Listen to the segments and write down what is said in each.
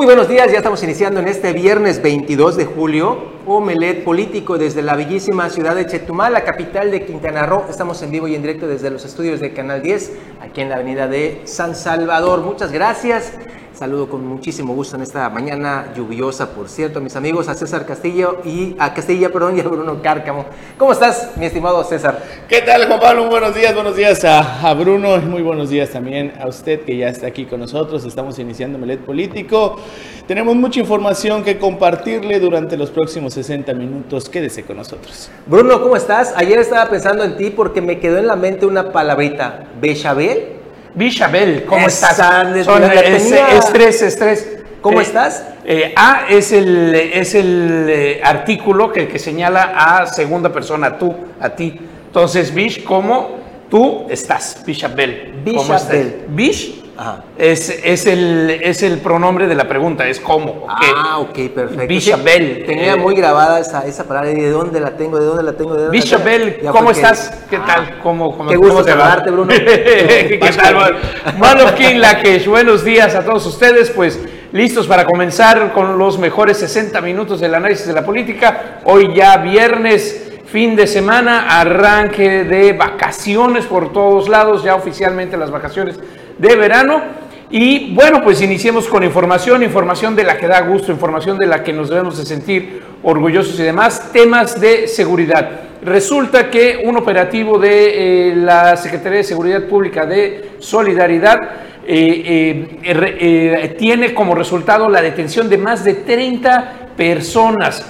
Muy buenos días, ya estamos iniciando en este viernes 22 de julio, Omelet Político desde la bellísima ciudad de Chetumal, la capital de Quintana Roo. Estamos en vivo y en directo desde los estudios de Canal 10, aquí en la avenida de San Salvador. Muchas gracias. Saludo con muchísimo gusto en esta mañana lluviosa, por cierto, mis amigos, a César Castillo y a Castilla, perdón, y a Bruno Cárcamo. ¿Cómo estás, mi estimado César? ¿Qué tal, Juan Pablo? Buenos días, buenos días a, a Bruno y muy buenos días también a usted que ya está aquí con nosotros. Estamos iniciando Melet Político. Tenemos mucha información que compartirle durante los próximos 60 minutos. Quédese con nosotros. Bruno, ¿cómo estás? Ayer estaba pensando en ti porque me quedó en la mente una palabrita, bechabel. Bichabel, ¿cómo Esa, estás? Son, es, estrés, estrés. ¿Cómo Eh, estás? eh, a es el, es el eh, artículo que, que señala a segunda persona, tú, a ti. Entonces, Bish, ¿cómo tú estás? Bichabel. ¿Cómo estás? Bichabel. Bish Ajá. es, es, el, es el pronombre de la pregunta, es cómo. Ah, ok, perfecto. Bichabel. Sí, tenía eh, muy grabada esa, esa palabra de dónde la tengo, de dónde la tengo, de dónde la Ya ¿cómo que- estás? ¿Qué tal? ¿Cómo, cómo, Qué gusto cómo te va? saludarte, Bruno. ¿Qué tal? Malofkin Lakesh, buenos días a todos ustedes. Pues listos para comenzar con los mejores 60 minutos del análisis de la política. Hoy ya viernes, fin de semana, arranque de vacaciones por todos lados, ya oficialmente las vacaciones de verano. Y bueno, pues iniciemos con información, información de la que da gusto, información de la que nos debemos de sentir orgullosos y demás, temas de seguridad. Resulta que un operativo de eh, la Secretaría de Seguridad Pública de Solidaridad eh, eh, tiene como resultado la detención de más de 30 personas.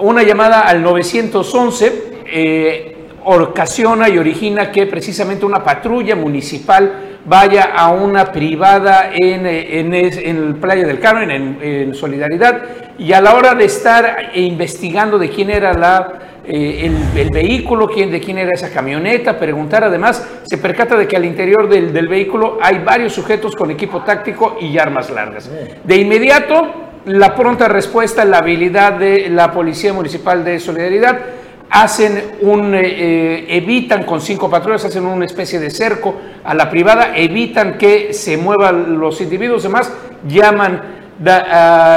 Una llamada al 911 eh, ocasiona y origina que precisamente una patrulla municipal vaya a una privada en, en, en el Playa del Carmen, en, en Solidaridad, y a la hora de estar investigando de quién era la, eh, el, el vehículo, quién, de quién era esa camioneta, preguntar además, se percata de que al interior del, del vehículo hay varios sujetos con equipo táctico y armas largas. De inmediato, la pronta respuesta, la habilidad de la Policía Municipal de Solidaridad, hacen un, eh, eh, evitan con cinco patrullas, hacen una especie de cerco a la privada, evitan que se muevan los individuos, demás llaman a-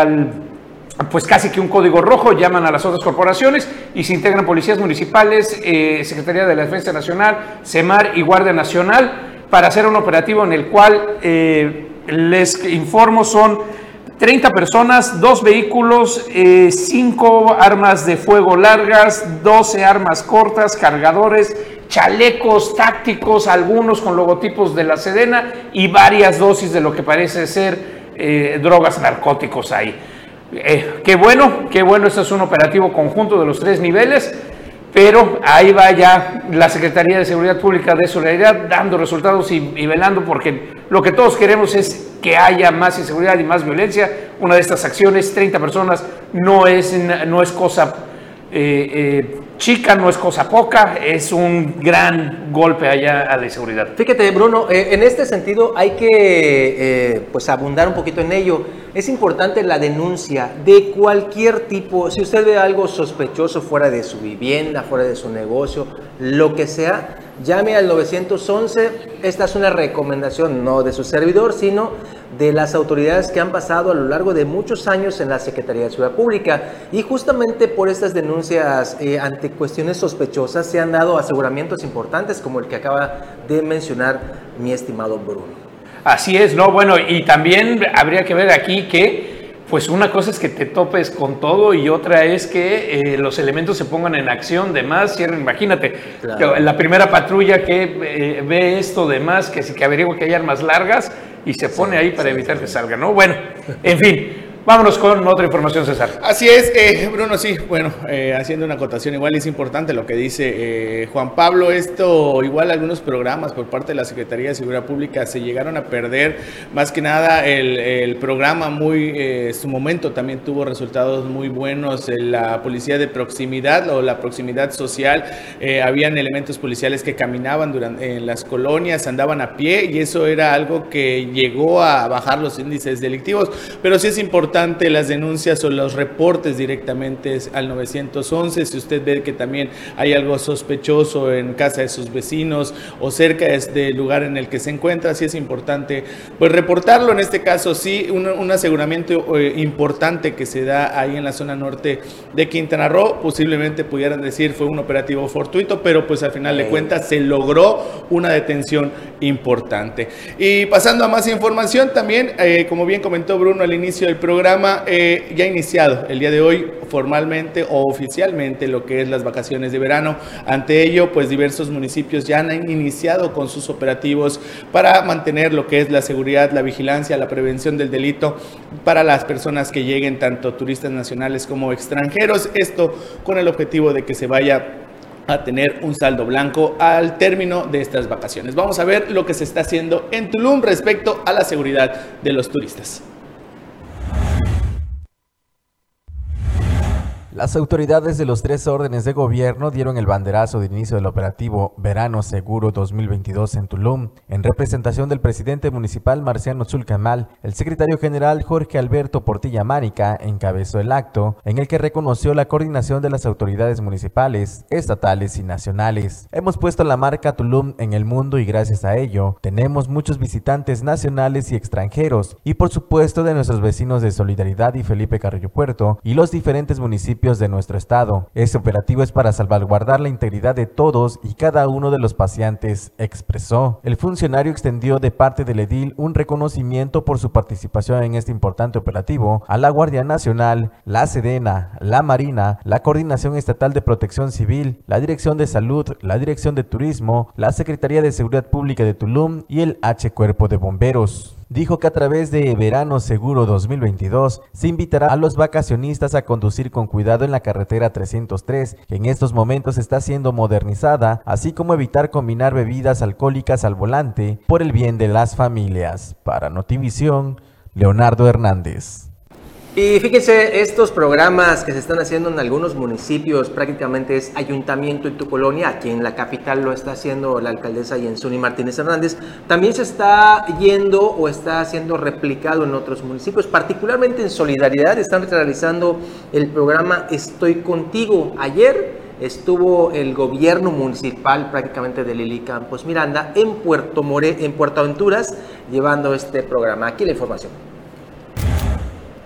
al, pues casi que un código rojo, llaman a las otras corporaciones y se integran policías municipales, eh, Secretaría de la Defensa Nacional, CEMAR y Guardia Nacional para hacer un operativo en el cual eh, les informo son 30 personas, dos vehículos, 5 armas de fuego largas, 12 armas cortas, cargadores, chalecos tácticos, algunos con logotipos de la Sedena y varias dosis de lo que parece ser eh, drogas narcóticos ahí. Eh, qué bueno, qué bueno, este es un operativo conjunto de los tres niveles, pero ahí va ya la Secretaría de Seguridad Pública de Solidaridad dando resultados y, velando porque lo que todos queremos es que haya más inseguridad y más violencia. Una de estas acciones, 30 personas, no es, no es cosa eh, eh, chica, no es cosa poca, es un gran golpe allá a la inseguridad. Fíjate, Bruno, eh, en este sentido hay que eh, pues abundar un poquito en ello. Es importante la denuncia de cualquier tipo. Si usted ve algo sospechoso fuera de su vivienda, fuera de su negocio, lo que sea, llame al 911. Esta es una recomendación no de su servidor, sino de las autoridades que han pasado a lo largo de muchos años en la Secretaría de Ciudad Pública. Y justamente por estas denuncias eh, ante cuestiones sospechosas se han dado aseguramientos importantes como el que acaba de mencionar mi estimado Bruno. Así es, ¿no? Bueno, y también habría que ver aquí que, pues una cosa es que te topes con todo y otra es que eh, los elementos se pongan en acción, demás, cierren, imagínate, Claro. que la primera patrulla que eh, ve esto, demás, que, sí que averigua que hay armas largas y se pone ahí para evitar que salga, ¿no? Bueno, en fin, vámonos con otra información, César. Así es, eh, Bruno, sí, bueno, eh, haciendo una acotación, igual es importante lo que dice eh, Juan Pablo, esto, igual algunos programas por parte de la Secretaría de Seguridad Pública se llegaron a perder, más que nada el, el programa muy, eh, su momento también tuvo resultados muy buenos, eh, la policía de proximidad o la proximidad social, eh, habían elementos policiales que caminaban durante, en las colonias, andaban a pie y eso era algo que llegó a bajar los índices delictivos, pero sí es importante importante las denuncias o los reportes directamente al 911. Si usted ve que también hay algo sospechoso en casa de sus vecinos o cerca del lugar en el que se encuentra, sí es importante pues reportarlo. En este caso, sí, un, aseguramiento eh, importante que se da ahí en la zona norte de Quintana Roo. Posiblemente pudieran decir fue un operativo fortuito, pero pues al final de cuentas se logró una detención importante. Y pasando a más información, también, eh, como bien comentó Bruno al inicio del programa, eh, ya ha iniciado el día de hoy formalmente o oficialmente lo que es las vacaciones de verano. Ante ello, pues diversos municipios ya han iniciado con sus operativos para mantener lo que es la seguridad, la vigilancia, la prevención del delito para las personas que lleguen, tanto turistas nacionales como extranjeros. Esto con el objetivo de que se vaya a tener un saldo blanco al término de estas vacaciones. Vamos a ver lo que se está haciendo en Tulum respecto a la seguridad de los turistas. Las autoridades de los tres órdenes de gobierno dieron el banderazo de inicio del operativo Verano Seguro 2022 en Tulum. En representación del presidente municipal Marciano Zulcamal, el secretario general Jorge Alberto Portilla Mánica encabezó el acto en el que reconoció la coordinación de las autoridades municipales, estatales y nacionales. Hemos puesto la marca Tulum en el mundo y gracias a ello tenemos muchos visitantes nacionales y extranjeros y por supuesto de nuestros vecinos de Solidaridad y Felipe Carrillo Puerto y los diferentes municipios de nuestro estado. Este operativo es para salvaguardar la integridad de todos y cada uno de los pacientes, expresó. El funcionario extendió de parte del edil un reconocimiento por su participación en este importante operativo a la Guardia Nacional, la Sedena, la Marina, la Coordinación Estatal de Protección Civil, la Dirección de Salud, la Dirección de Turismo, la Secretaría de Seguridad Pública de Tulum y el H Cuerpo de Bomberos dijo que a través de Verano Seguro 2022 se invitará a los vacacionistas a conducir con cuidado en la carretera 303, que en estos momentos está siendo modernizada, así como evitar combinar bebidas alcohólicas al volante por el bien de las familias. Para Notivisión, Leonardo Hernández. Y fíjense, estos programas que se están haciendo en algunos municipios, prácticamente es ayuntamiento en tu colonia, aquí en la capital lo está haciendo la alcaldesa Yensuni Martínez Hernández, también se está yendo o está siendo replicado en otros municipios, particularmente en Solidaridad, están realizando el programa Estoy Contigo. Ayer estuvo el gobierno municipal prácticamente de Lili Campos Miranda en Puerto More, en Puerto Aventuras, llevando este programa. Aquí la información.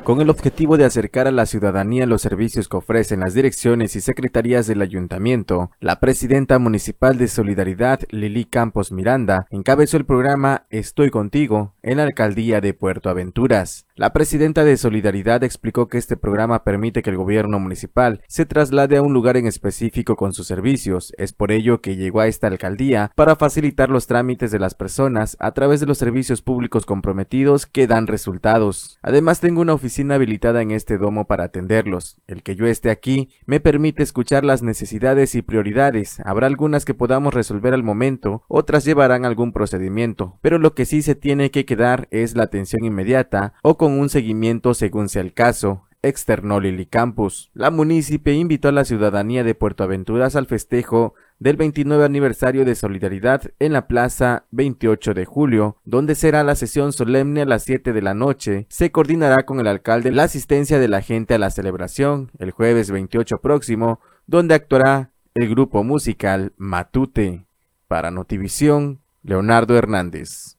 Con el objetivo de acercar a la ciudadanía los servicios que ofrecen las direcciones y secretarías del ayuntamiento, la presidenta municipal de Solidaridad, Lili Campos Miranda, encabezó el programa Estoy contigo en la alcaldía de Puerto Aventuras. La presidenta de Solidaridad explicó que este programa permite que el gobierno municipal se traslade a un lugar en específico con sus servicios. Es por ello que llegó a esta alcaldía para facilitar los trámites de las personas a través de los servicios públicos comprometidos que dan resultados. Además tengo una oficina habilitada en este domo para atenderlos. El que yo esté aquí me permite escuchar las necesidades y prioridades. Habrá algunas que podamos resolver al momento, otras llevarán algún procedimiento, pero lo que sí se tiene que quedar es la atención inmediata o con un seguimiento según sea el caso, externó Lili Campus. La munícipe invitó a la ciudadanía de Puerto Aventuras al festejo del 29 aniversario de Solidaridad en la Plaza 28 de Julio, donde será la sesión solemne a las 7 de la noche. Se coordinará con el alcalde la asistencia de la gente a la celebración el jueves 28 próximo, donde actuará el grupo musical Matute. Para Notivisión, Leonardo Hernández.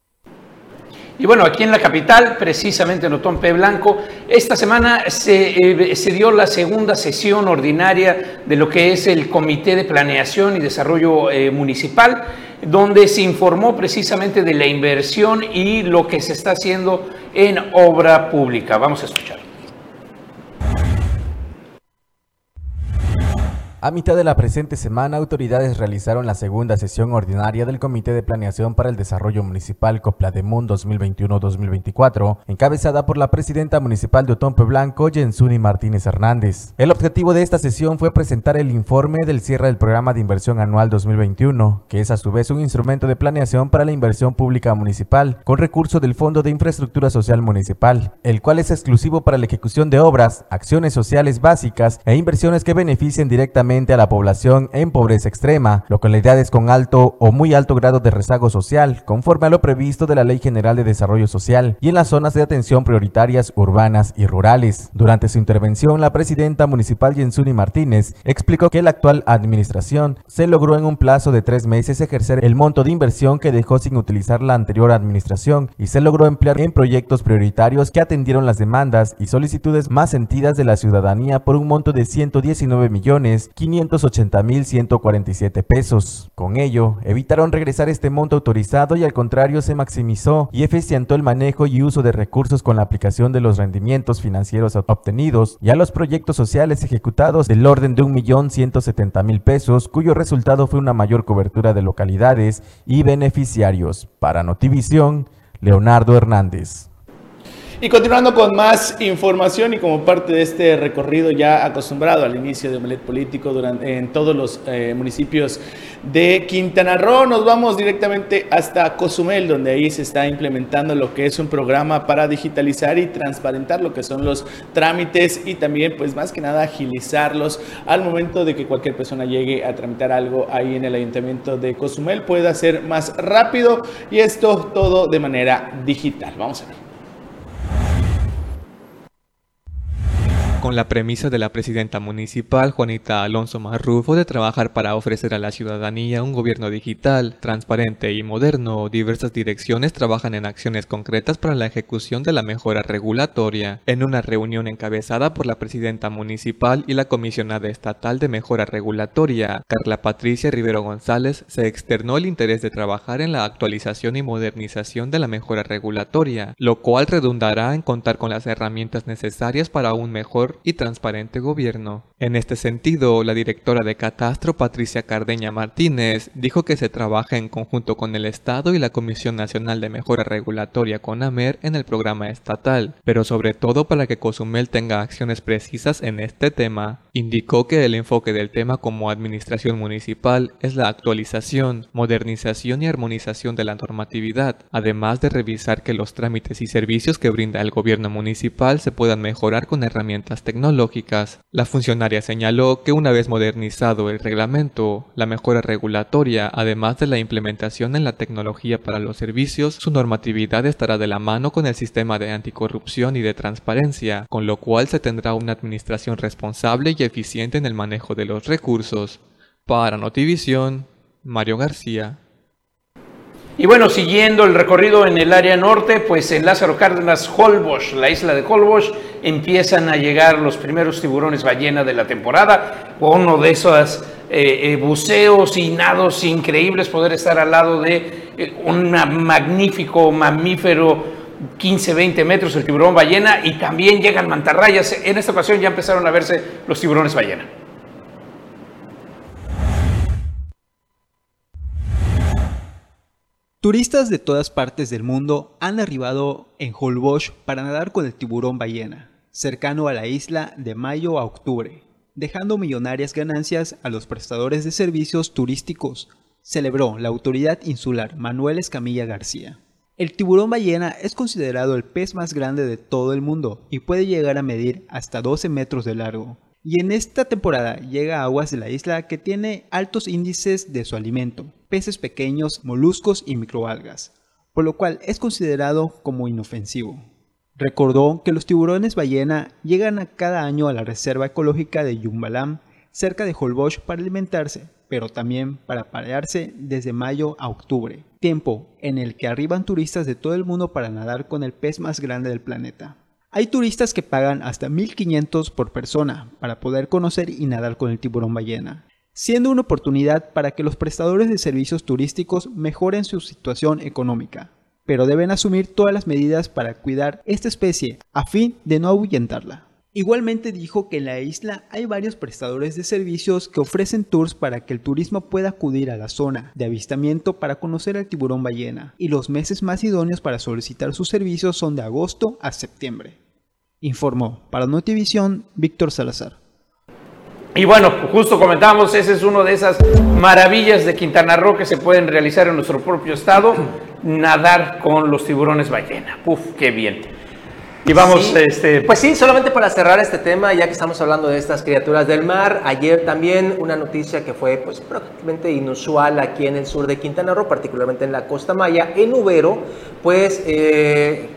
Y bueno, aquí en la capital, precisamente en Otompe Blanco, esta semana eh, se, dio la segunda sesión ordinaria de lo que es el Comité de Planeación y Desarrollo eh, Municipal, donde se informó precisamente de la inversión y lo que se está haciendo en obra pública. Vamos a escuchar. A mitad de la presente semana, autoridades realizaron la segunda sesión ordinaria del Comité de Planeación para el Desarrollo Municipal Coplademun 2021-2024, encabezada por la presidenta municipal de Otompe Blanco, Jensuni Martínez Hernández. El objetivo de esta sesión fue presentar el informe del cierre del Programa de Inversión Anual 2021, que es a su vez un instrumento de planeación para la inversión pública municipal, con recurso del Fondo de Infraestructura Social Municipal, el cual es exclusivo para la ejecución de obras, acciones sociales básicas e inversiones que beneficien directamente a la población en pobreza extrema, localidades con alto o muy alto grado de rezago social, conforme a lo previsto de la Ley General de Desarrollo Social, y en las zonas de atención prioritarias urbanas y rurales. Durante su intervención, la presidenta municipal Jensuni Martínez explicó que la actual administración se logró en un plazo de tres meses ejercer el monto de inversión que dejó sin utilizar la anterior administración y se logró emplear en proyectos prioritarios que atendieron las demandas y solicitudes más sentidas de la ciudadanía por un monto de 119 millones 580 mil 147 pesos. Con ello, evitaron regresar este monto autorizado y al contrario se maximizó y eficientó el manejo y uso de recursos con la aplicación de los rendimientos financieros obtenidos y a los proyectos sociales ejecutados del orden de un millón 170 mil pesos, cuyo resultado fue una mayor cobertura de localidades y beneficiarios. Para Notivisión, Leonardo Hernández. Y continuando con más información y como parte de este recorrido ya acostumbrado al inicio de Omelet Político durante, en todos los eh, municipios de Quintana Roo, nos vamos directamente hasta Cozumel, donde ahí se está implementando lo que es un programa para digitalizar y transparentar lo que son los trámites y también, pues más que nada, agilizarlos al momento de que cualquier persona llegue a tramitar algo ahí en el ayuntamiento de Cozumel, pueda ser más rápido y esto todo de manera digital. Vamos a ver. Con la premisa de la presidenta municipal Juanita Alonso Marrufo de trabajar para ofrecer a la ciudadanía un gobierno digital, transparente y moderno, diversas direcciones trabajan en acciones concretas para la ejecución de la mejora regulatoria. En una reunión encabezada por la presidenta municipal y la comisionada estatal de mejora regulatoria, Carla Patricia Rivero González, se externó el interés de trabajar en la actualización y modernización de la mejora regulatoria, lo cual redundará en contar con las herramientas necesarias para un mejor y transparente gobierno. En este sentido, la directora de Catastro, Patricia Cardeña Martínez, dijo que se trabaja en conjunto con el Estado y la Comisión Nacional de Mejora Regulatoria CONAMER en el programa estatal, pero sobre todo para que Cozumel tenga acciones precisas en este tema. Indicó que el enfoque del tema como administración municipal es la actualización, modernización y armonización de la normatividad, además de revisar que los trámites y servicios que brinda el gobierno municipal se puedan mejorar con herramientas tecnológicas. La funcionaria señaló que una vez modernizado el reglamento, la mejora regulatoria, además de la implementación en la tecnología para los servicios, su normatividad estará de la mano con el sistema de anticorrupción y de transparencia, con lo cual se tendrá una administración responsable y eficiente en el manejo de los recursos. Para Notivisión, Mario García. Y bueno, siguiendo el recorrido en el área norte, pues en Lázaro Cárdenas, Holbox, la isla de Holbox, empiezan a llegar los primeros tiburones ballena de la temporada. Uno de esos eh, eh, buceos y nados increíbles, poder estar al lado de eh, un magnífico mamífero 15, 20 metros, el tiburón ballena, y también llegan mantarrayas. En esta ocasión ya empezaron a verse los tiburones ballena. Turistas de todas partes del mundo han arribado en Holbox para nadar con el tiburón ballena, cercano a la isla de mayo a octubre, dejando millonarias ganancias a los prestadores de servicios turísticos, celebró la autoridad insular Manuel Escamilla García. El tiburón ballena es considerado el pez más grande de todo el mundo y puede llegar a medir hasta 12 metros de largo, y en esta temporada llega a aguas de la isla que tiene altos índices de su alimento, peces pequeños, moluscos y microalgas, por lo cual es considerado como inofensivo. Recordó que los tiburones ballena llegan cada año a la reserva ecológica de Yumbalam, cerca de Holbox, para alimentarse, pero también para parearse desde mayo a octubre, tiempo en el que arriban turistas de todo el mundo para nadar con el pez más grande del planeta. Hay turistas que pagan hasta 1500 por persona para poder conocer y nadar con el tiburón ballena, siendo una oportunidad para que los prestadores de servicios turísticos mejoren su situación económica, pero deben asumir todas las medidas para cuidar esta especie a fin de no ahuyentarla. Igualmente dijo que en la isla hay varios prestadores de servicios que ofrecen tours para que el turismo pueda acudir a la zona de avistamiento para conocer al tiburón ballena, y los meses más idóneos para solicitar sus servicios son de agosto a septiembre. Informó para Notivisión Víctor Salazar. Y bueno, justo comentamos, ese es uno de esas maravillas de Quintana Roo que se pueden realizar en nuestro propio estado, nadar con los tiburones ballena. Uf, qué bien. Y vamos, Sí. este, Pues sí, solamente para cerrar este tema, ya que estamos hablando de estas criaturas del mar, ayer también una noticia que fue pues prácticamente inusual aquí en el sur de Quintana Roo, particularmente en la Costa Maya, en Ubero, pues eh,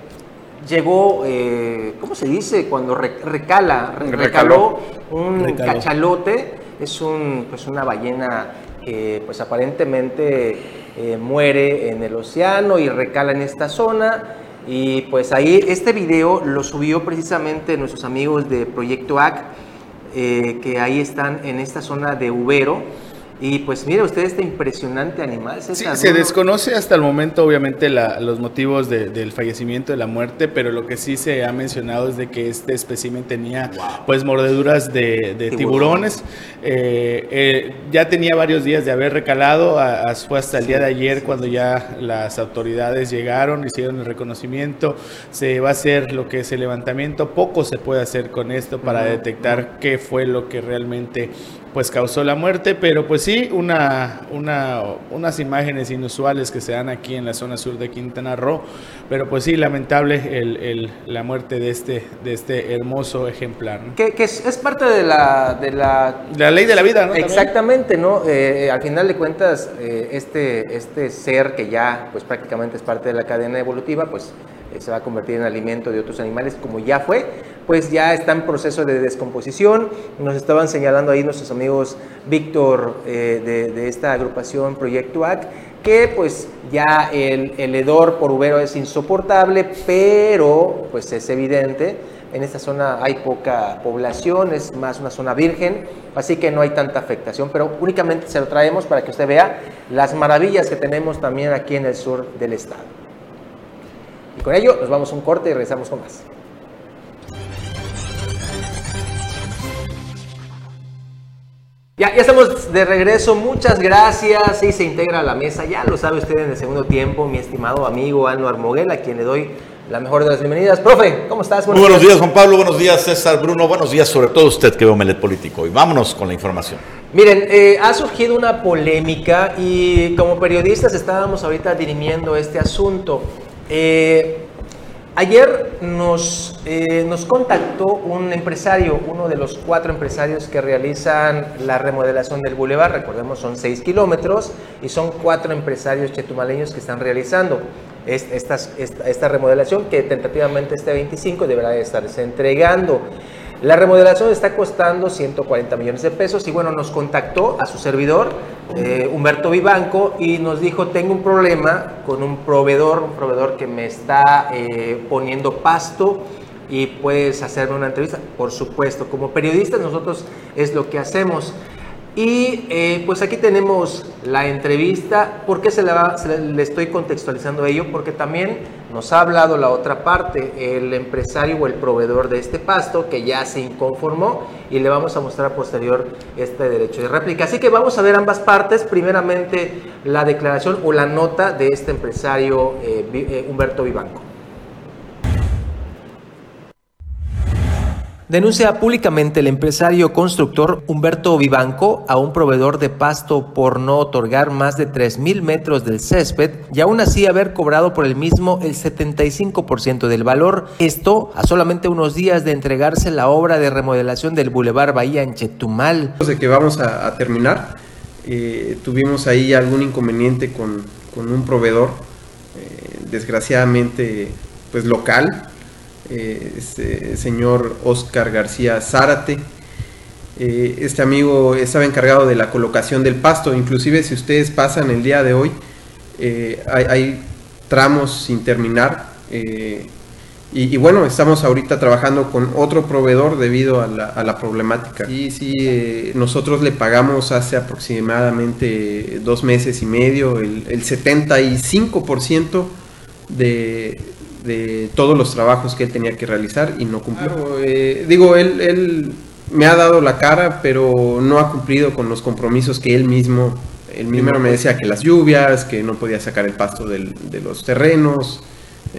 llegó, eh, ¿cómo se dice? Cuando re- recala, re- recaló un Recaló. cachalote, es un, pues una ballena que pues aparentemente eh, muere en el océano y recala en esta zona. Y pues ahí este video lo subió precisamente nuestros amigos de Proyecto AC, eh, que ahí están en esta zona de Ubero. Y pues mire usted este impresionante animal. Sí, se ¿no? desconoce hasta el momento, obviamente, la- los motivos de- del fallecimiento, de la muerte, pero lo que sí se ha mencionado es de que este espécimen tenía, pues, mordeduras de, tiburones. Eh, eh, ya tenía varios días de haber recalado, a- a- fue hasta el día de ayer cuando ya las autoridades llegaron, hicieron el reconocimiento. Se va a hacer lo que es el levantamiento. Poco se puede hacer con esto para detectar qué fue lo que realmente pues causó la muerte, pero pues sí, una, una, unas imágenes inusuales que se dan aquí en la zona sur de Quintana Roo, pero pues sí, lamentable el, el- la muerte de este, de este hermoso ejemplar. ¿no? Que, que es, es parte de la, de la La ley de la vida, ¿no? Exactamente, ¿no? Eh, al final de cuentas, eh, este, este ser que ya pues prácticamente es parte de la cadena evolutiva, pues eh, se va a convertir en alimento de otros animales como ya fue, pues ya está en proceso de descomposición. Nos estaban señalando ahí nuestros amigos Víctor eh, de, de esta agrupación Proyecto AC, que pues ya el, el hedor por Ubero es insoportable, pero pues es evidente en esta zona hay poca población, es más una zona virgen, así que no hay tanta afectación, pero únicamente se lo traemos para que usted vea las maravillas que tenemos también aquí en el sur del estado. Con ello nos vamos a un corte y regresamos con más. Ya, ya estamos de regreso, muchas gracias y se integra a la mesa, ya lo sabe usted en el segundo tiempo, mi estimado amigo Anuar Moguel, a quien le doy la mejor de las bienvenidas. Profe, ¿cómo estás? Muy buenos días, Juan Pablo. Buenos días, César Bruno. Buenos días, sobre todo usted que ve Omelet Político. Y vámonos con la información. Miren, eh, ha surgido una polémica y como periodistas estábamos ahorita dirimiendo este asunto. Eh, ayer nos, eh, nos contactó un empresario, uno de los cuatro empresarios que realizan la remodelación del bulevar. Recordemos, son seis kilómetros y son cuatro empresarios chetumaleños que están realizando esta, esta remodelación que tentativamente este 25 deberá de estarse entregando. La remodelación está costando 140 millones de pesos y bueno, nos contactó a su servidor, eh, Humberto Vivanco, y nos dijo, tengo un problema con un proveedor, un proveedor que me está eh, poniendo pasto y puedes hacerme una entrevista. Por supuesto, como periodistas nosotros es lo que hacemos. Y eh, pues aquí tenemos la entrevista. ¿Por qué se, la se le, estoy contextualizando ello? Porque también nos ha hablado la otra parte, el empresario o el proveedor de este pasto que ya se inconformó y le vamos a mostrar posterior este derecho de réplica. Así que vamos a ver ambas partes. Primeramente la declaración o la nota de este empresario eh, eh, Humberto Vivanco. Denuncia públicamente el empresario constructor Humberto Vivanco a un proveedor de pasto por no otorgar más de 3.000 metros del césped y aún así haber cobrado por el mismo el 75% del valor. Esto a solamente unos días de entregarse la obra de remodelación del Boulevard Bahía en Chetumal. de que vamos a, terminar. Eh, tuvimos ahí algún inconveniente con, con un proveedor, eh, desgraciadamente, pues local, eh, este señor Oscar García Zárate. Eh, este amigo estaba encargado de la colocación del pasto, inclusive si ustedes pasan el día de hoy, eh, hay, hay tramos sin terminar. y, y bueno, estamos ahorita trabajando con otro proveedor debido a la, a la problemática. Y sí, eh, nosotros le pagamos hace aproximadamente dos meses y medio el, el 75% de, de todos los trabajos que él tenía que realizar y no cumplió. Eh, digo, él, él me ha dado la cara, pero no ha cumplido con los compromisos que él mismo, él primero me decía que las lluvias, que no podía sacar el pasto del- de los terrenos,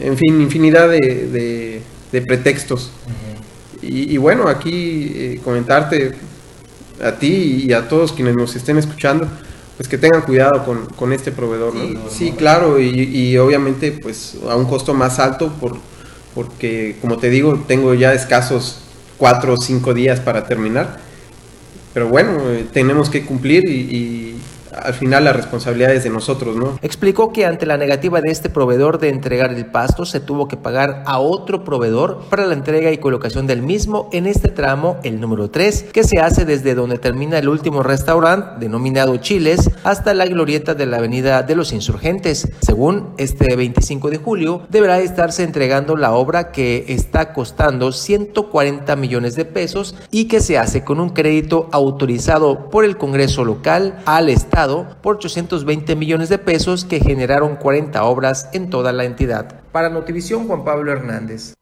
en fin, infinidad de, de- de pretextos. y, y bueno, aquí eh, comentarte a ti y a todos quienes nos estén escuchando, pues que tengan cuidado con, con este proveedor. ¿no? Sí, claro, y, y obviamente pues a un costo más alto por, porque como te digo, tengo ya escasos cuatro o cinco días para terminar. Pero bueno, eh, tenemos que cumplir y, al final la responsabilidad es de nosotros, ¿no? Explicó que ante la negativa de este proveedor de entregar el pasto, se tuvo que pagar a otro proveedor para la entrega y colocación del mismo en este tramo, el número 3, que se hace desde donde termina el último restaurante, denominado Chiles, hasta la glorieta de la Avenida de los Insurgentes. Según este 25 de julio, deberá estarse entregando la obra que está costando 140 millones de pesos y que se hace con un crédito autorizado por el Congreso local al Estado por 820 millones de pesos que generaron 40 obras en toda la entidad. Para Notivisión, Juan Pablo Hernández.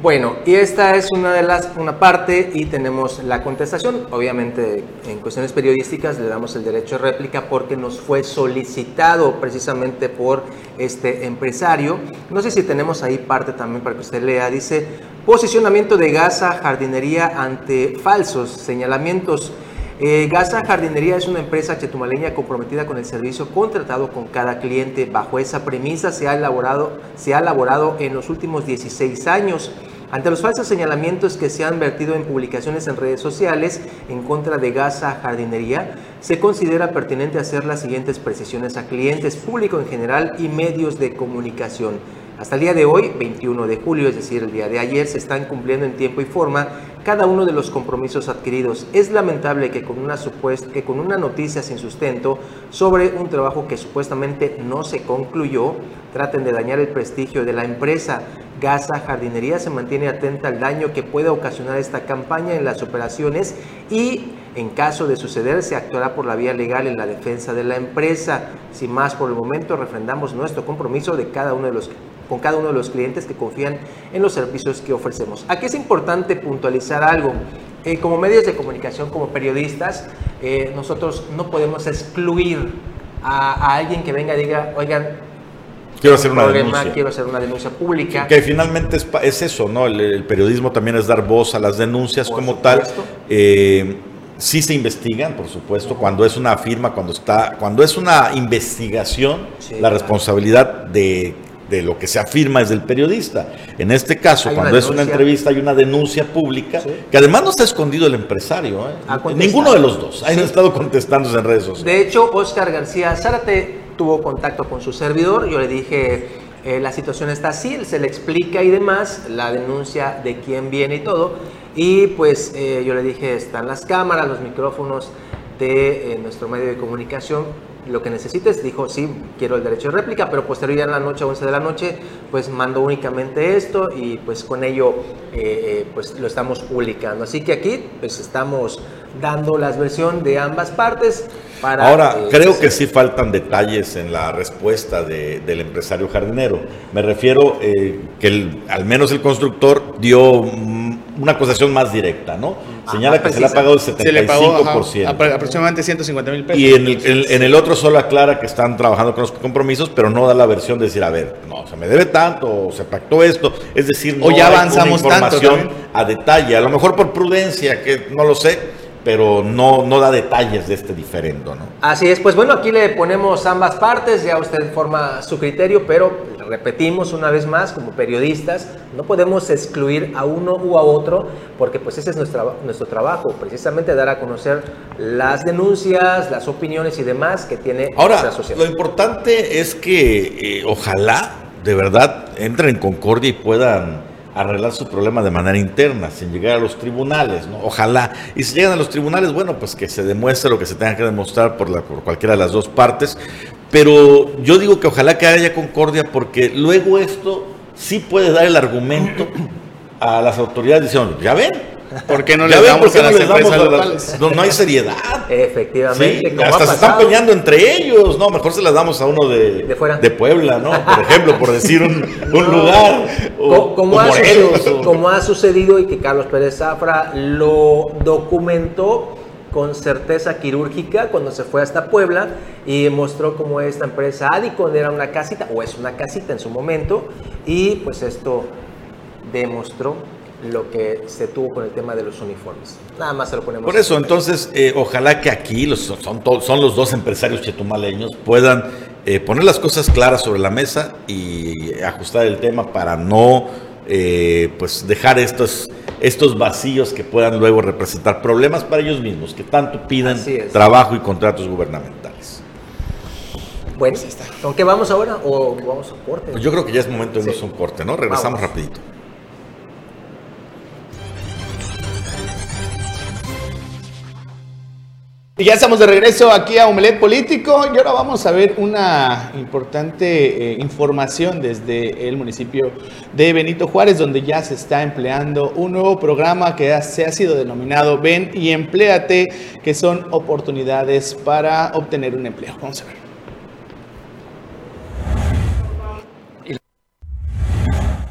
Bueno, y esta es una de las una parte y tenemos la contestación. Obviamente, en cuestiones periodísticas le damos el derecho de réplica porque nos fue solicitado precisamente por este empresario. No sé si tenemos ahí parte también para que usted lea. Dice posicionamiento de Gaza jardinería ante falsos señalamientos. Eh, Gaza Jardinería es una empresa chetumaleña comprometida con el servicio contratado con cada cliente. Bajo esa premisa se ha elaborado, se ha elaborado en los últimos 16 años. Ante los falsos señalamientos que se han vertido en publicaciones en redes sociales en contra de Gaza Jardinería, se considera pertinente hacer las siguientes precisiones a clientes, público en general y medios de comunicación. Hasta el día de hoy, 21 de julio, es decir, el día de ayer, se están cumpliendo en tiempo y forma cada uno de los compromisos adquiridos. Es lamentable que con una, que con una noticia sin sustento sobre un trabajo que supuestamente no se concluyó, traten de dañar el prestigio de la empresa. Gaza Jardinería se mantiene atenta al daño que puede ocasionar esta campaña en las operaciones y en caso de suceder se actuará por la vía legal en la defensa de la empresa. Sin más por el momento refrendamos nuestro compromiso de cada uno de los con cada uno de los clientes que confían en los servicios que ofrecemos. Aquí es importante puntualizar algo. Eh, como medios de comunicación, como periodistas, eh, nosotros no podemos excluir a, alguien que venga y diga, oigan, quiero hacer una denuncia. Quiero hacer una denuncia pública. Que finalmente es, eso, ¿no? El, periodismo también es dar voz a las denuncias como tal. Eh, sí se investigan, por supuesto, cuando es una firma, cuando está, cuando es una investigación, la responsabilidad de de lo que se afirma es del periodista. En este caso, cuando es una entrevista hay una denuncia pública, que además no está escondido el empresario, ¿eh? ninguno de los dos, han estado contestándose en redes sociales. De hecho, Oscar García Zárate tuvo contacto con su servidor, yo le dije, eh, la situación está así, se le explica y demás, la denuncia de quién viene y todo, y pues eh, yo le dije, están las cámaras, los micrófonos de nuestro medio de comunicación, lo que necesites, dijo, sí, quiero el derecho de réplica, pero posterior en la noche, 11 de la noche, pues mando únicamente esto y pues con ello eh, eh, pues lo estamos publicando. Así que aquí pues estamos dando la versión de ambas partes. Para, Ahora, eh, creo que sí faltan detalles en la respuesta del empresario jardinero. Me refiero que al menos el constructor dio una acusación más directa, ¿no? Señala que se le ha pagado el 75%. Se le pagó, aproximadamente 150 mil pesos. Y en el, en el, otro solo aclara que están trabajando con los compromisos, pero no da la versión de decir, a ver, no, se me debe tanto, o se pactó esto. Es decir, no o ya avanzamos una información a detalle. A lo mejor por prudencia, que no lo sé pero no, no da detalles de este diferendo, ¿no? Así es, pues bueno, aquí le ponemos ambas partes, ya usted forma su criterio, pero repetimos una vez más, como periodistas, no podemos excluir a uno u a otro, porque pues ese es nuestro, nuestro trabajo, precisamente dar a conocer las denuncias, las opiniones y demás que tiene Ahora, sociedad. Lo importante es que eh, ojalá de verdad entren en concordia y puedan arreglar su problema de manera interna, sin llegar a los tribunales, ¿no? Ojalá. Y si llegan a los tribunales, bueno, pues que se demuestre lo que se tenga que demostrar por, la, por cualquiera de las dos partes. Pero yo digo que ojalá que haya concordia porque luego esto sí puede dar el argumento a las autoridades diciendo, ya ven, ¿Por qué no le damos a las empresas No, no, hay seriedad. Efectivamente. hasta se están peleando entre ellos. No, mejor se las damos a uno de, de, Puebla, ¿no? Por ejemplo, por decir un, lugar. como, ha sucedido, como ha sucedido y que Carlos Pérez Zafra lo documentó con certeza quirúrgica cuando se fue hasta Puebla y mostró cómo esta empresa Adicon era una casita, o es una casita en su momento, y pues esto demostró lo que se tuvo con el tema de los uniformes. Nada más se lo ponemos. Por eso, entonces, eh, ojalá que aquí los, son, son los dos empresarios chetumaleños puedan eh, poner las cosas claras sobre la mesa y ajustar el tema para no eh, pues dejar estos, estos vacíos que puedan luego representar problemas para ellos mismos, que tanto piden trabajo y contratos gubernamentales. Bueno, ¿con qué vamos ahora o vamos a corte? Pues yo creo que ya es momento de irnos a un corte, ¿no? Regresamos rapidito. Y ya estamos de regreso aquí a Omelet Político y ahora vamos a ver una importante eh, información desde el municipio de Benito Juárez, donde ya se está empleando un nuevo programa que se ha sido denominado Ven y Empléate, que son oportunidades para obtener un empleo. Vamos a ver.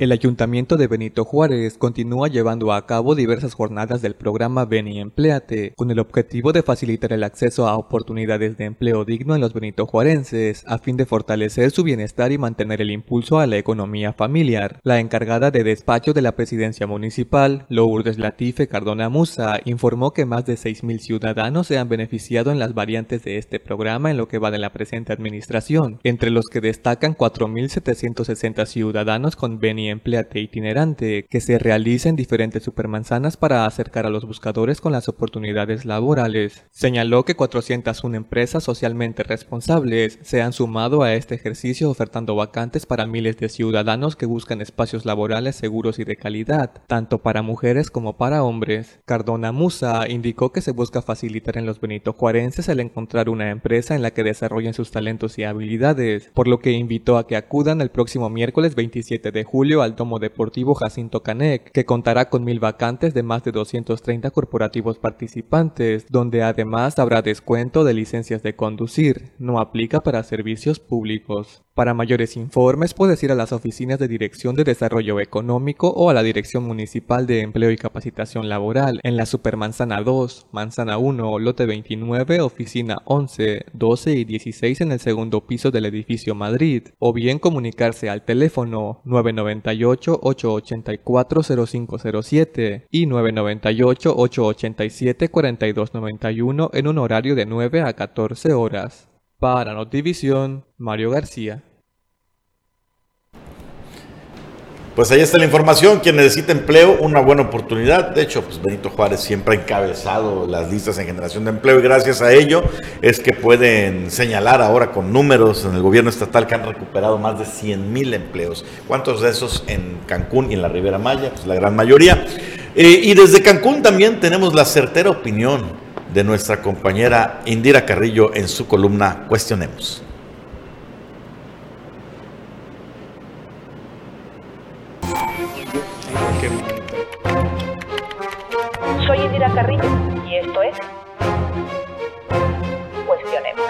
El Ayuntamiento de Benito Juárez continúa llevando a cabo diversas jornadas del programa Ven y Empleate, con el objetivo de facilitar el acceso a oportunidades de empleo digno en los benito juarenses, a fin de fortalecer su bienestar y mantener el impulso a la economía familiar. La encargada de despacho de la presidencia municipal, Lourdes Latife Cardona Musa, informó que más de 6.000 ciudadanos se han beneficiado en las variantes de este programa en lo que va de la presente administración, entre los que destacan 4.760 ciudadanos con Ven y empleate itinerante que se realiza en diferentes supermanzanas para acercar a los buscadores con las oportunidades laborales. Señaló que 401 empresas socialmente responsables se han sumado a este ejercicio ofertando vacantes para miles de ciudadanos que buscan espacios laborales seguros y de calidad, tanto para mujeres como para hombres. Cardona Musa indicó que se busca facilitar en los Benito Juarenses el encontrar una empresa en la que desarrollen sus talentos y habilidades, por lo que invitó a que acudan el próximo miércoles 27 de julio al Domo Deportivo Jacinto Canec, que contará con mil vacantes de más de 230 corporativos participantes, donde además habrá descuento de licencias de conducir, no aplica para servicios públicos. Para mayores informes puedes ir a las oficinas de Dirección de Desarrollo Económico o a la Dirección Municipal de Empleo y Capacitación Laboral en la Supermanzana 2, Manzana 1, Lote 29, Oficina 11, 12 y 16 en el segundo piso del edificio Madrid, o bien comunicarse al teléfono 998-884-0507 y 998-887-4291 en un horario de 9 a 14 horas. Para Notivisión, Mario García. Pues ahí está la información. Quien necesita empleo, una buena oportunidad. De hecho, pues Benito Juárez siempre ha encabezado las listas en generación de empleo y gracias a ello es que pueden señalar ahora con números en el gobierno estatal que han recuperado más de 100 mil empleos. ¿Cuántos de esos en Cancún y en la Ribera Maya? Pues la gran mayoría. Eh, y desde Cancún también tenemos la certera opinión de nuestra compañera Indira Carrillo en su columna Cuestionemos. Soy Indira Carrillo y esto es Cuestionemos.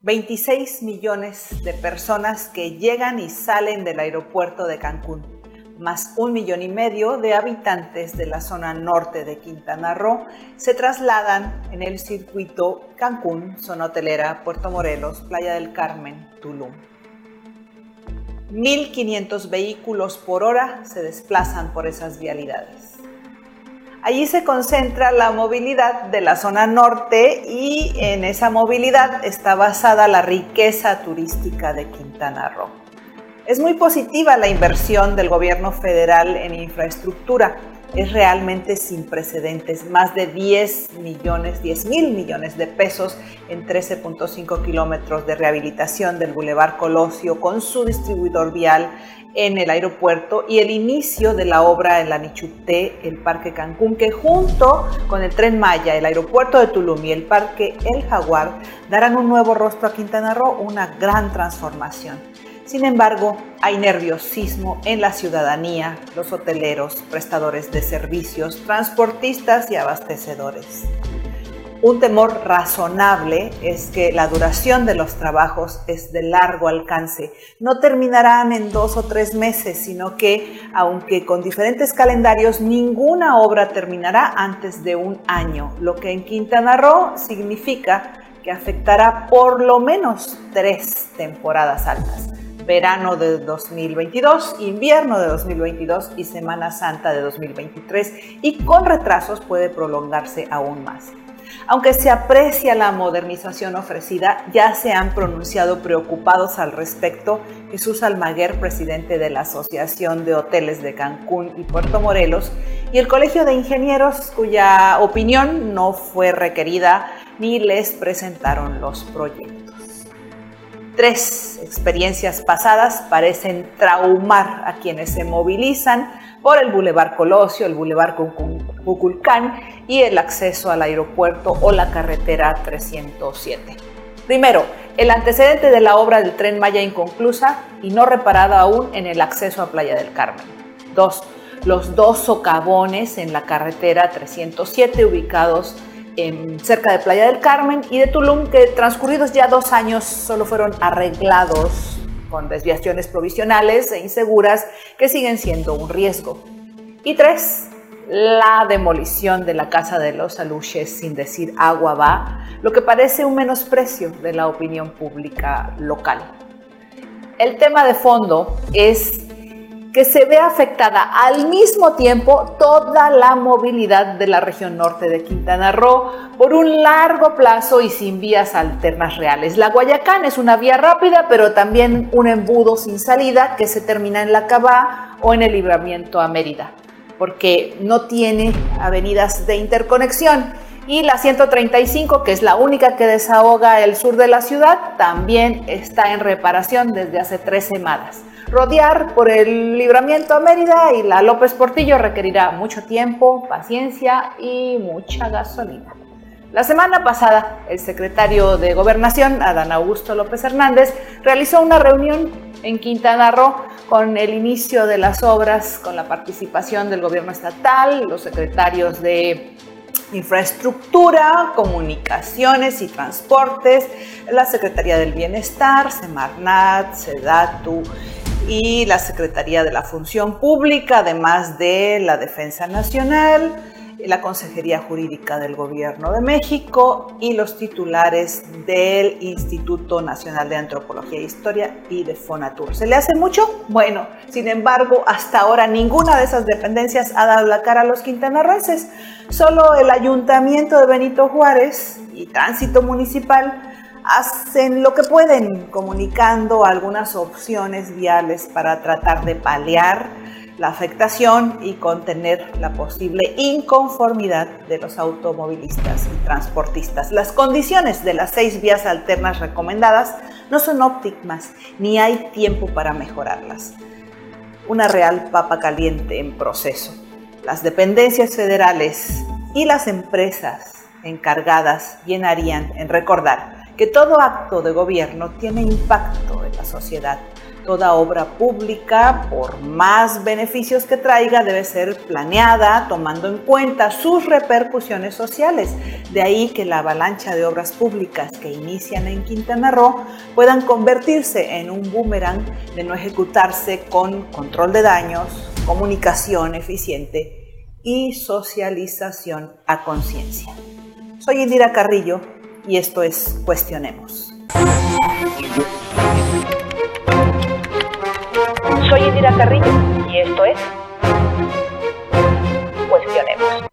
26 millones de personas que llegan y salen del aeropuerto de Cancún más un millón y medio de habitantes de la zona norte de Quintana Roo se trasladan en el circuito Cancún, zona hotelera, Puerto Morelos, Playa del Carmen, Tulum. 1.500 vehículos por hora se desplazan por esas vialidades. Allí se concentra la movilidad de la zona norte y en esa movilidad está basada la riqueza turística de Quintana Roo. Es muy positiva la inversión del gobierno federal en infraestructura. Es realmente sin precedentes, más de 10 millones, 10 mil millones de pesos en 13.5 kilómetros de rehabilitación del Boulevard Colosio con su distribuidor vial en el aeropuerto y el inicio de la obra en la Nichuté, el Parque Cancún, que junto con el Tren Maya, el aeropuerto de Tulum y el Parque El Jaguar darán un nuevo rostro a Quintana Roo, una gran transformación. Sin embargo, hay nerviosismo en la ciudadanía, los hoteleros, prestadores de servicios, transportistas y abastecedores. Un temor razonable es que la duración de los trabajos es de largo alcance. No terminarán en dos o tres meses, sino que, aunque con diferentes calendarios, ninguna obra terminará antes de un año, lo que en Quintana Roo significa que afectará por lo menos tres temporadas altas verano de 2022, invierno de 2022 y Semana Santa de 2023 y con retrasos puede prolongarse aún más. Aunque se aprecia la modernización ofrecida, ya se han pronunciado preocupados al respecto Jesús Almaguer, presidente de la Asociación de Hoteles de Cancún y Puerto Morelos, y el Colegio de Ingenieros, cuya opinión no fue requerida ni les presentaron los proyectos. Tres experiencias pasadas parecen traumar a quienes se movilizan por el Boulevard Colosio, el Boulevard Cuculcán y el acceso al aeropuerto o la carretera 307. Primero, el antecedente de la obra del tren Maya inconclusa y no reparada aún en el acceso a Playa del Carmen. Dos, los dos socavones en la carretera 307 ubicados cerca de Playa del Carmen y de Tulum que transcurridos ya dos años solo fueron arreglados con desviaciones provisionales e inseguras que siguen siendo un riesgo. Y tres, la demolición de la Casa de los Aluches sin decir agua va, lo que parece un menosprecio de la opinión pública local. El tema de fondo es que se ve afectada al mismo tiempo toda la movilidad de la región norte de Quintana Roo por un largo plazo y sin vías alternas reales. La Guayacán es una vía rápida, pero también un embudo sin salida que se termina en la Cabá o en el libramiento a Mérida, porque no tiene avenidas de interconexión. Y la 135, que es la única que desahoga el sur de la ciudad, también está en reparación desde hace tres semanas. Rodear por el libramiento a Mérida y la López Portillo requerirá mucho tiempo, paciencia y mucha gasolina. La semana pasada, el secretario de Gobernación, Adán Augusto López Hernández, realizó una reunión en Quintana Roo con el inicio de las obras, con la participación del gobierno estatal, los secretarios de Infraestructura, Comunicaciones y Transportes, la Secretaría del Bienestar, Semarnat, Sedatu y la Secretaría de la Función Pública, además de la Defensa Nacional, la Consejería Jurídica del Gobierno de México y los titulares del Instituto Nacional de Antropología e Historia y de Fonatur. ¿Se le hace mucho? Bueno, sin embargo, hasta ahora ninguna de esas dependencias ha dado la cara a los quintanarroenses. Solo el Ayuntamiento de Benito Juárez y Tránsito Municipal hacen lo que pueden, comunicando algunas opciones viales para tratar de paliar la afectación y contener la posible inconformidad de los automovilistas y transportistas. Las condiciones de las seis vías alternas recomendadas no son óptimas ni hay tiempo para mejorarlas. Una real papa caliente en proceso. Las dependencias federales y las empresas encargadas llenarían en recordar que todo acto de gobierno tiene impacto en la sociedad. Toda obra pública, por más beneficios que traiga, debe ser planeada tomando en cuenta sus repercusiones sociales. De ahí que la avalancha de obras públicas que inician en Quintana Roo puedan convertirse en un boomerang de no ejecutarse con control de daños, comunicación eficiente y socialización a conciencia. Soy Indira Carrillo y esto es Cuestionemos. Soy Indira Carrillo y esto es Cuestionemos.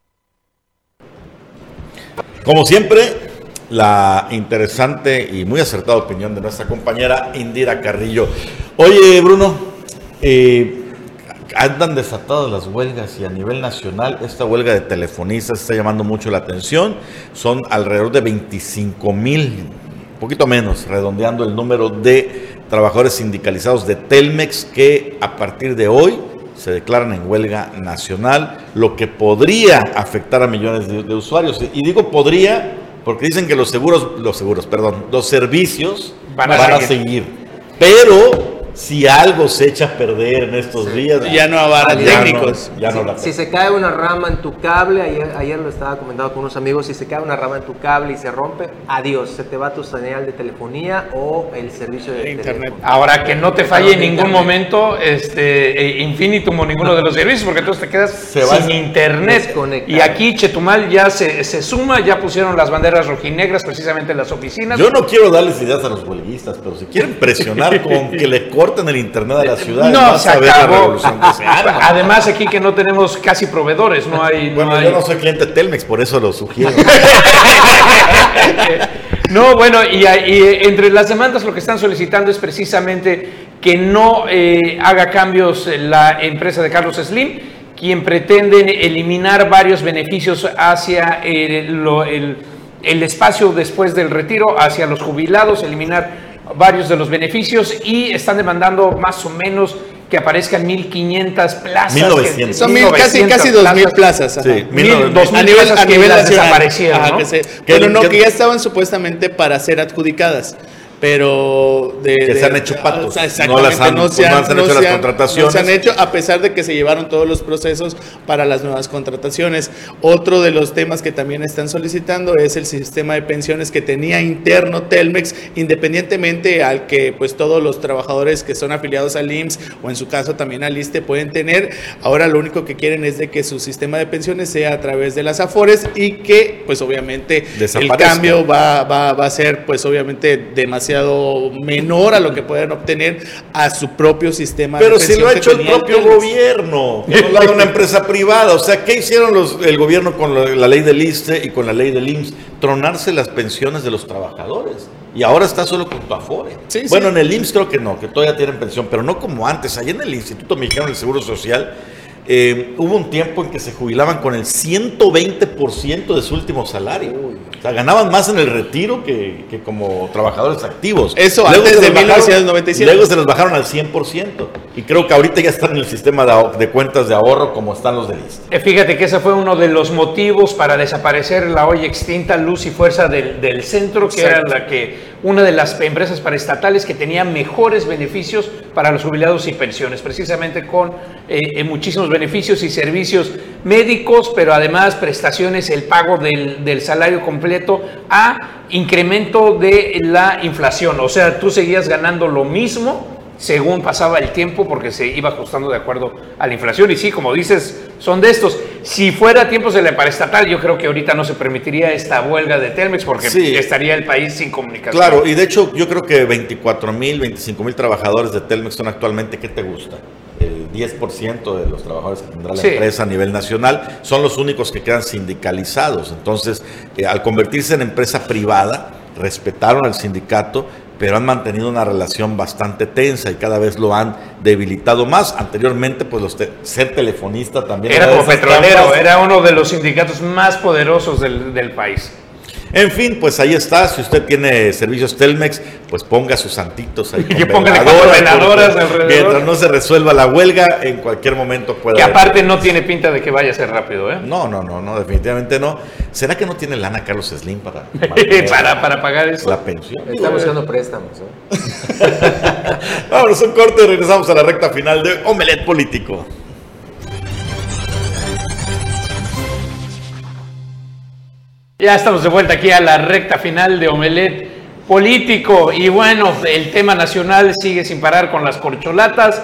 Como siempre, la interesante y muy acertada opinión de nuestra compañera Indira Carrillo. Oye, Bruno, eh, andan desatadas las huelgas y a nivel nacional esta huelga de telefonistas está llamando mucho la atención. Son alrededor de 25 mil, un poquito menos, redondeando el número de trabajadores sindicalizados de Telmex que a partir de hoy se declaran en huelga nacional, lo que podría afectar a millones de, usuarios. Y digo podría porque dicen que los seguros, los seguros, perdón, los servicios van a, seguir. Pero si algo se echa a perder en estos días, ya no habrá técnicos. ya no si, si, se cae una rama en tu cable, ayer, ayer lo estaba comentando con unos amigos, si se cae una rama en tu cable y se rompe, adiós, se te va tu señal de telefonía o el servicio de, internet. Ahora que no te falle en ningún momento este e Infinitum o ninguno de los servicios, porque entonces te quedas sin internet. Y aquí Chetumal ya se, se suma, ya pusieron las banderas rojinegras precisamente en las oficinas. Yo no quiero darles ideas a los huelguistas, pero si quieren presionar con que le corten el internet de la ciudad. No, se a acabó. se. Además, aquí que no tenemos casi proveedores, no hay. no Bueno, hay- yo no soy cliente de Telmex, por eso lo sugiero. No, bueno, y, y entre las demandas lo que están solicitando es precisamente que no eh, haga cambios la empresa de Carlos Slim, quien pretende eliminar varios beneficios hacia eh, lo- el, el espacio después del retiro, hacia los jubilados, eliminar varios de los beneficios y están demandando más o menos que aparezcan 1.500 plazas. que- 1900. Son mil, casi, 1900 casi dos mil plazas. ajá. Sí, Mil, mil- dos mil a nivel, plazas a que nivel las nacional. desaparecieron, Ajá, ¿no? que se- Que- pero no, que- que ya estaban supuestamente para ser adjudicadas. Pero de, Que de- se han hecho patos. o sea, No las han- no se no han, se han no hecho las han- contrataciones. no se han hecho a pesar de que se llevaron todos los procesos para las nuevas contrataciones. Otro de los temas que también están solicitando es el sistema de pensiones que tenía interno Telmex, independientemente al que pues todos los trabajadores que son afiliados al IMSS o en su caso también al ISTE pueden tener. Ahora lo único que quieren es de que su sistema de pensiones sea a través de las AFORES y que pues obviamente el cambio va, va, va a ser pues obviamente demasiado menor a lo que pueden obtener a su propio sistema Pero de si lo ha hecho el propio gobierno, no lo una empresa privada. O sea, ¿qué hicieron los, el gobierno con la, la ley del ISTE y con la ley del IMSS? Tronarse las pensiones de los trabajadores. Y ahora está solo con tu Afore. Sí, sí. bueno, en el IMSS creo que no, que todavía tienen pensión, pero no como antes. Allá en el Instituto Mexicano del Seguro Social eh, hubo un tiempo en que se jubilaban con el 120% de su último salario. O sea, ganaban más en el retiro que, que como trabajadores activos. Eso antes se de los bajaron- 1997. Luego se los bajaron al 100%. Y creo que ahorita ya están en el sistema de, de cuentas de ahorro como están los del ISSSTE. Eh, Fíjate que ese fue uno de los motivos para desaparecer la hoy extinta Luz y Fuerza del, del centro, que Exacto. era la que una de las empresas paraestatales que tenía mejores beneficios para los jubilados y pensiones, precisamente con eh, eh, muchísimos beneficios y servicios médicos, pero además prestaciones, el pago del, del salario completo a incremento de la inflación. O sea, tú seguías ganando lo mismo según pasaba el tiempo porque se iba ajustando de acuerdo a la inflación. Y sí, como dices, son de estos. Si fuera tiempos de la paraestatal, yo creo que ahorita no se permitiría esta huelga de Telmex porque Sí. estaría el país sin comunicación. Claro, y de hecho yo creo que 24 mil, 25 mil trabajadores de Telmex son actualmente, ¿qué te gusta? El 10% de los trabajadores que tendrá la Sí. empresa a nivel nacional son los únicos que quedan sindicalizados. Entonces, eh, al convertirse en empresa privada, respetaron al sindicato, pero han mantenido una relación bastante tensa y cada vez lo han debilitado más. Anteriormente, pues los te- ser telefonista también Era como petrolero, era uno de los sindicatos más poderosos del, del país. En fin, pues ahí está. Si usted tiene servicios Telmex, pues ponga sus santitos ahí. Y con veladoras, cuatro veladoras alrededor. Mientras no se resuelva la huelga, en cualquier momento puede Que haber- aparte no tiene pinta de que vaya a ser rápido, ¿eh? No, no, no, no, definitivamente no. ¿Será que no tiene lana Carlos Slim para, para, para pagar eso. la pensión? Está buscando préstamos. ¿eh? Vámonos un corte y regresamos a la recta final de Omelet Político. Ya estamos de vuelta aquí a la recta final de Omelet Político. Y bueno, el tema nacional sigue sin parar con las corcholatas.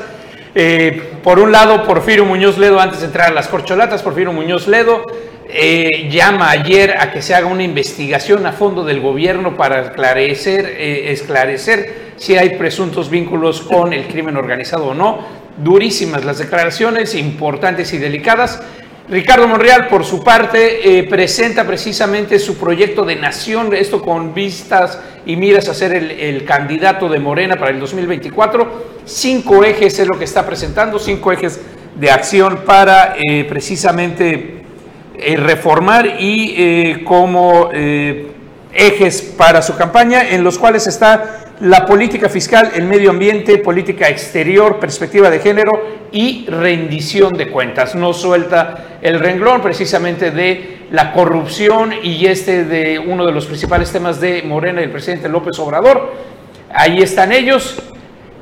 Eh, por un lado, Porfirio Muñoz Ledo, antes de entrar a las corcholatas, Porfirio Muñoz Ledo eh, llama ayer a que se haga una investigación a fondo del gobierno para esclarecer, eh, esclarecer si hay presuntos vínculos con el crimen organizado o no. Durísimas las declaraciones, importantes y delicadas. Ricardo Monreal, por su parte, eh, presenta precisamente su proyecto de nación, esto con vistas y miras a ser el, candidato de Morena para el 2024. Cinco ejes es lo que está presentando, cinco ejes de acción para eh, precisamente eh, reformar y como ejes para su campaña, en los cuales está la política fiscal, el medio ambiente, política exterior, perspectiva de género y rendición de cuentas. No suelta el renglón precisamente de la corrupción y este de uno de los principales temas de Morena y el presidente López Obrador. Ahí están ellos.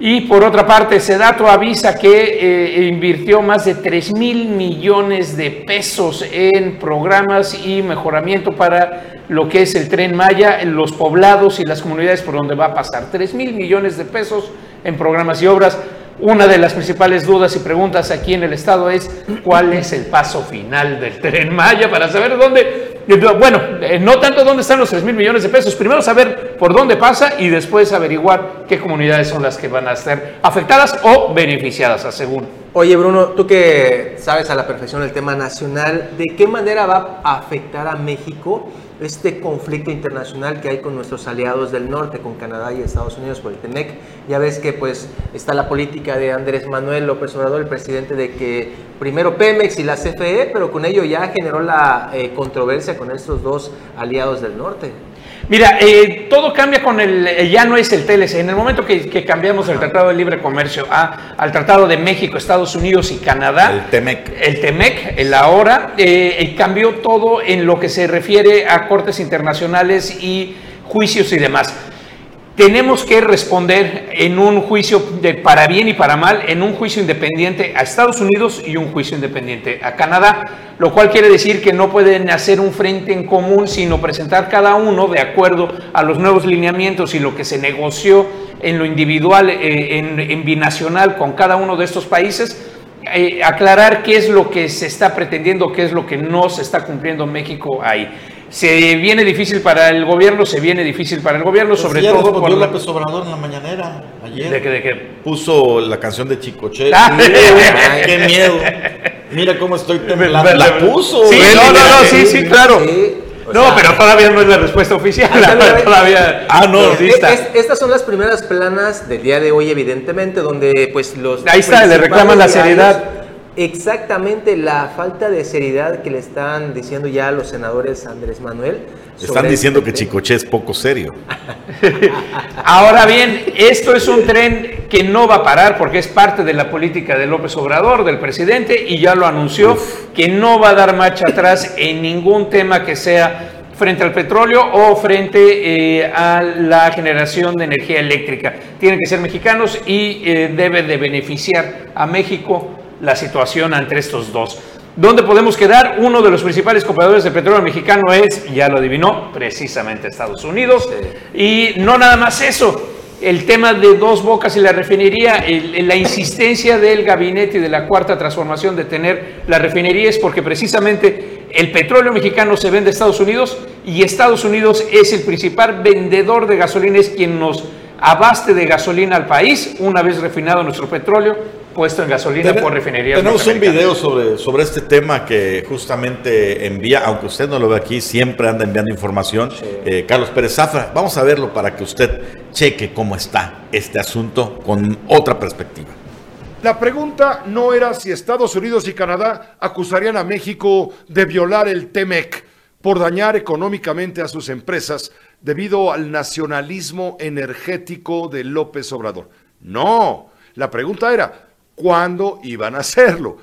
Y por otra parte, Sedato avisa que eh, invirtió más de 3 mil millones de pesos en programas y mejoramiento para lo que es el tren Maya, en los poblados y las comunidades por donde va a pasar. 3 mil millones de pesos en programas y obras. Una de las principales dudas y preguntas aquí en el Estado es cuál es el paso final del tren Maya para saber dónde Bueno, eh, no tanto dónde están los 3 mil millones de pesos, primero saber por dónde pasa y después averiguar qué comunidades son las que van a ser afectadas o beneficiadas, según. Oye Bruno, tú que sabes a la perfección el tema nacional, ¿de qué manera va a afectar a México este conflicto internacional que hay con nuestros aliados del norte, con Canadá y Estados Unidos por el TEMEC. Ya ves que pues está la política de Andrés Manuel López Obrador, el presidente, de que primero Pemex y la CFE, pero con ello ya generó la eh, controversia con estos dos aliados del norte. Mira, eh, todo cambia con el, eh, ya no es el TLC. En el momento que, cambiamos el Tratado de Libre Comercio a, al Tratado de México, Estados Unidos y Canadá. El TEMEC. El TEMEC, el ahora, eh, cambió todo en lo que se refiere a cortes internacionales y juicios y demás tenemos que responder en un juicio para bien y para mal, en un juicio independiente a Estados Unidos y un juicio independiente a Canadá, lo cual quiere decir que no pueden hacer un frente en común, sino presentar cada uno de acuerdo a los nuevos lineamientos y lo que se negoció en lo individual, eh, en, binacional con cada uno de estos países, eh, aclarar qué es lo que se está pretendiendo, qué es lo que no se está cumpliendo México ahí. Se viene difícil para el gobierno, se viene difícil para el gobierno, pues sobre todo por la... López Obrador en la mañanera ayer. ¿De qué, de qué? Puso la canción de Chicoche. Ah. qué miedo. Mira cómo estoy temblando. La puso. Sí, no, no, no, sí, sí, claro. no, pero todavía no es la respuesta oficial. todavía ah, no. estas son las primeras planas del día de hoy, evidentemente, donde pues los... Ahí está, le reclaman la seriedad exactamente la falta de seriedad que le están diciendo ya los senadores Andrés Manuel. Están diciendo que Chicoche es poco serio. Ahora bien, esto es un tren que no va a parar porque es parte de la política de López Obrador, del presidente, y ya lo anunció, que no va a dar marcha atrás en ningún tema que sea frente al petróleo o frente eh, a la generación de energía eléctrica. Tienen que ser mexicanos y eh, debe de beneficiar a México la situación entre estos dos. ¿Dónde podemos quedar? Uno de los principales compradores de petróleo mexicano es, ya lo adivinó, precisamente Estados Unidos. Y no nada más eso, el tema de dos bocas y la refinería, la insistencia del gabinete y de la cuarta transformación de tener la refinería es porque precisamente el petróleo mexicano se vende a Estados Unidos y Estados Unidos es el principal vendedor de gasolina, es quien nos abaste de gasolina al país una vez refinado nuestro petróleo puesto en gasolina por refinerías. Tenemos un video sobre, sobre este tema que justamente envía, aunque usted no lo ve aquí, siempre anda enviando información, eh, Carlos Pérez Zafra. Vamos a verlo para que usted cheque cómo está este asunto con otra perspectiva. La pregunta no era si Estados Unidos y Canadá acusarían a México de violar el TEMEC por dañar económicamente a sus empresas debido al nacionalismo energético de López Obrador. No, la pregunta era, cuándo iban a hacerlo.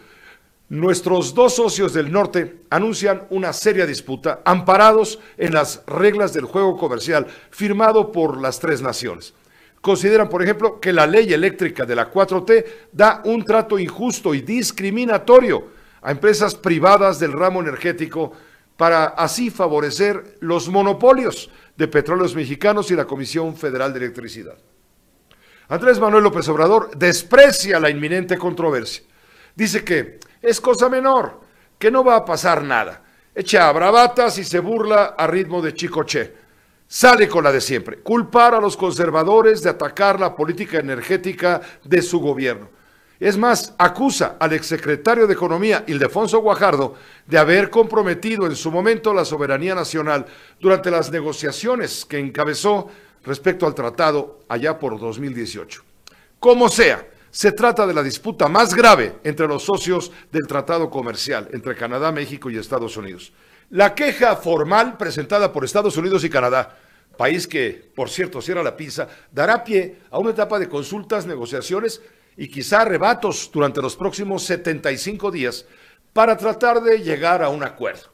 Nuestros dos socios del norte anuncian una seria disputa amparados en las reglas del juego comercial firmado por las tres naciones. Consideran, por ejemplo, que la ley eléctrica de la 4T da un trato injusto y discriminatorio a empresas privadas del ramo energético para así favorecer los monopolios de petróleos mexicanos y la Comisión Federal de Electricidad. Andrés Manuel López Obrador desprecia la inminente controversia. Dice que es cosa menor, que no va a pasar nada. Echa bravatas y se burla a ritmo de chicoche. Sale con la de siempre, culpar a los conservadores de atacar la política energética de su gobierno. Es más, acusa al exsecretario de Economía, Ildefonso Guajardo, de haber comprometido en su momento la soberanía nacional durante las negociaciones que encabezó respecto al tratado allá por 2018. Como sea, se trata de la disputa más grave entre los socios del tratado comercial entre Canadá, México y Estados Unidos. La queja formal presentada por Estados Unidos y Canadá, país que, por cierto, cierra la pinza, dará pie a una etapa de consultas, negociaciones y quizá rebatos durante los próximos 75 días para tratar de llegar a un acuerdo.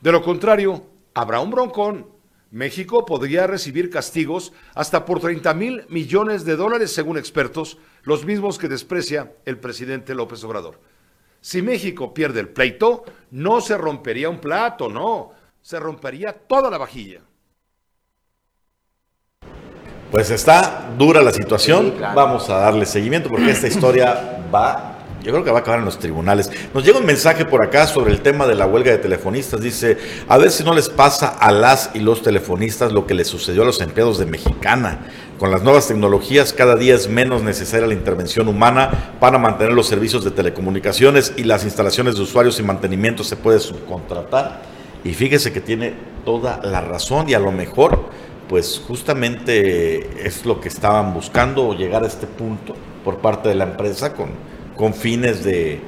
De lo contrario, habrá un broncón México podría recibir castigos hasta por 30 mil millones de dólares, según expertos, los mismos que desprecia el presidente López Obrador. Si México pierde el pleito, no se rompería un plato, no, se rompería toda la vajilla. Pues está dura la situación, vamos a darle seguimiento porque esta historia va Yo creo que va a acabar en los tribunales. Nos llega un mensaje por acá sobre el tema de la huelga de telefonistas. Dice, a ver si no les pasa a las y los telefonistas lo que les sucedió a los empleados de Mexicana. Con las nuevas tecnologías cada día es menos necesaria la intervención humana para mantener los servicios de telecomunicaciones y las instalaciones de usuarios y mantenimiento se puede subcontratar. Y fíjese que tiene toda la razón y a lo mejor pues justamente es lo que estaban buscando llegar a este punto por parte de la empresa con, con fines de,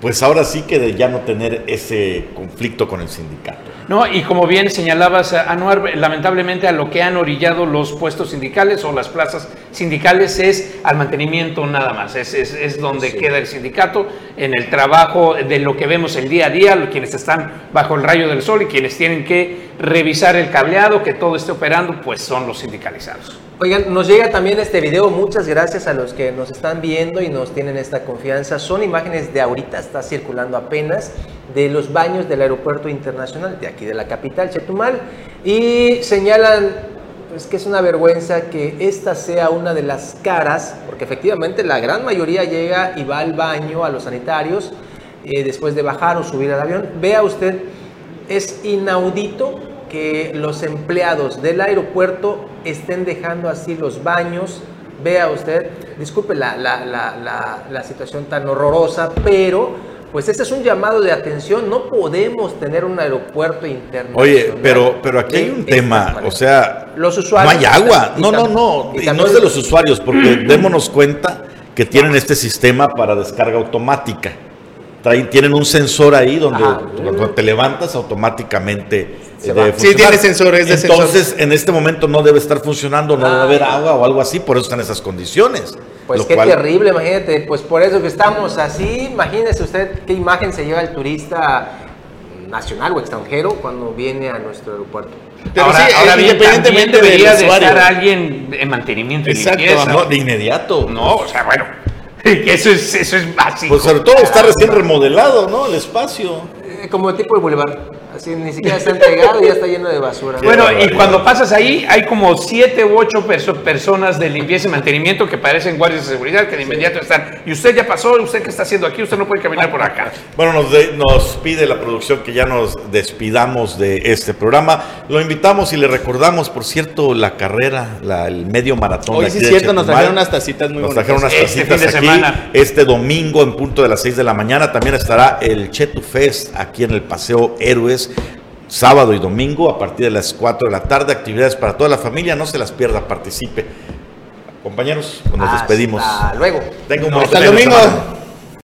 pues ahora sí que de ya no tener ese conflicto con el sindicato. No, y como bien señalabas, Anuar, lamentablemente a lo que han orillado los puestos sindicales o las plazas sindicales es al mantenimiento nada más, es, es, es donde queda el sindicato, en el trabajo de lo que vemos el día a día, quienes están bajo el rayo del sol y quienes tienen que revisar el cableado, que todo esté operando, pues son los sindicalizados. Oigan, nos llega también este video, muchas gracias a los que nos están viendo y nos tienen esta confianza. Son imágenes de ahorita, está circulando apenas, de los baños del aeropuerto internacional de aquí de la capital, Chetumal, y señalan pues, que es una vergüenza que esta sea una de las caras, porque efectivamente la gran mayoría llega y va al baño, a los sanitarios, eh, después de bajar o subir al avión. Vea usted, es inaudito que los empleados del aeropuerto estén dejando así los baños. Vea usted, disculpe la, la, la, la, situación tan horrorosa, pero pues este es un llamado de atención. No podemos tener un aeropuerto interno. Oye, pero, pero aquí hay un tema, o sea, los usuarios. No hay agua. No, no, no. Y, no es de los usuarios, porque démonos cuenta que tienen este sistema para descarga automática. Traen, tienen un sensor ahí donde cuando te levantas automáticamente sí, tiene sensores de Entonces, en este momento no debe estar funcionando, no debe haber agua o algo así, por eso están esas condiciones. Pues qué terrible, imagínate, pues por eso que estamos así, imagínese usted qué imagen se lleva el turista nacional o extranjero cuando viene a nuestro aeropuerto. Pero ahora, sí, independientemente debería de estar alguien en mantenimiento Exacto, y limpieza. No, de inmediato. No, o sea, bueno, eso es, eso es básico. Pues sobre todo está recién remodelado, ¿no? El espacio. Eh, como tipo de boulevard. Así, ni siquiera está entregado y ya está lleno de basura. Bueno, y cuando pasas ahí, hay como siete u ocho personas de limpieza y mantenimiento que parecen guardias de seguridad que de inmediato están. Y usted ya pasó, usted qué está haciendo aquí, usted no puede caminar por acá. Bueno, nos, nos pide la producción que ya nos despidamos de este programa. Lo invitamos y le recordamos, por cierto, la carrera, la, el medio maratón. Hoy sí es cierto, nos trajeron unas tacitas muy Nos trajeron unas este tacitas de aquí. Semana. Este domingo en punto de las 6 de la mañana también estará el Chetu Fest aquí en el Paseo Héroes sábado y domingo a partir de las 4 de la tarde, actividades para toda la familia, no se las pierda, participe. Compañeros, nos despedimos. Hasta luego. Tengo un Hasta el domingo.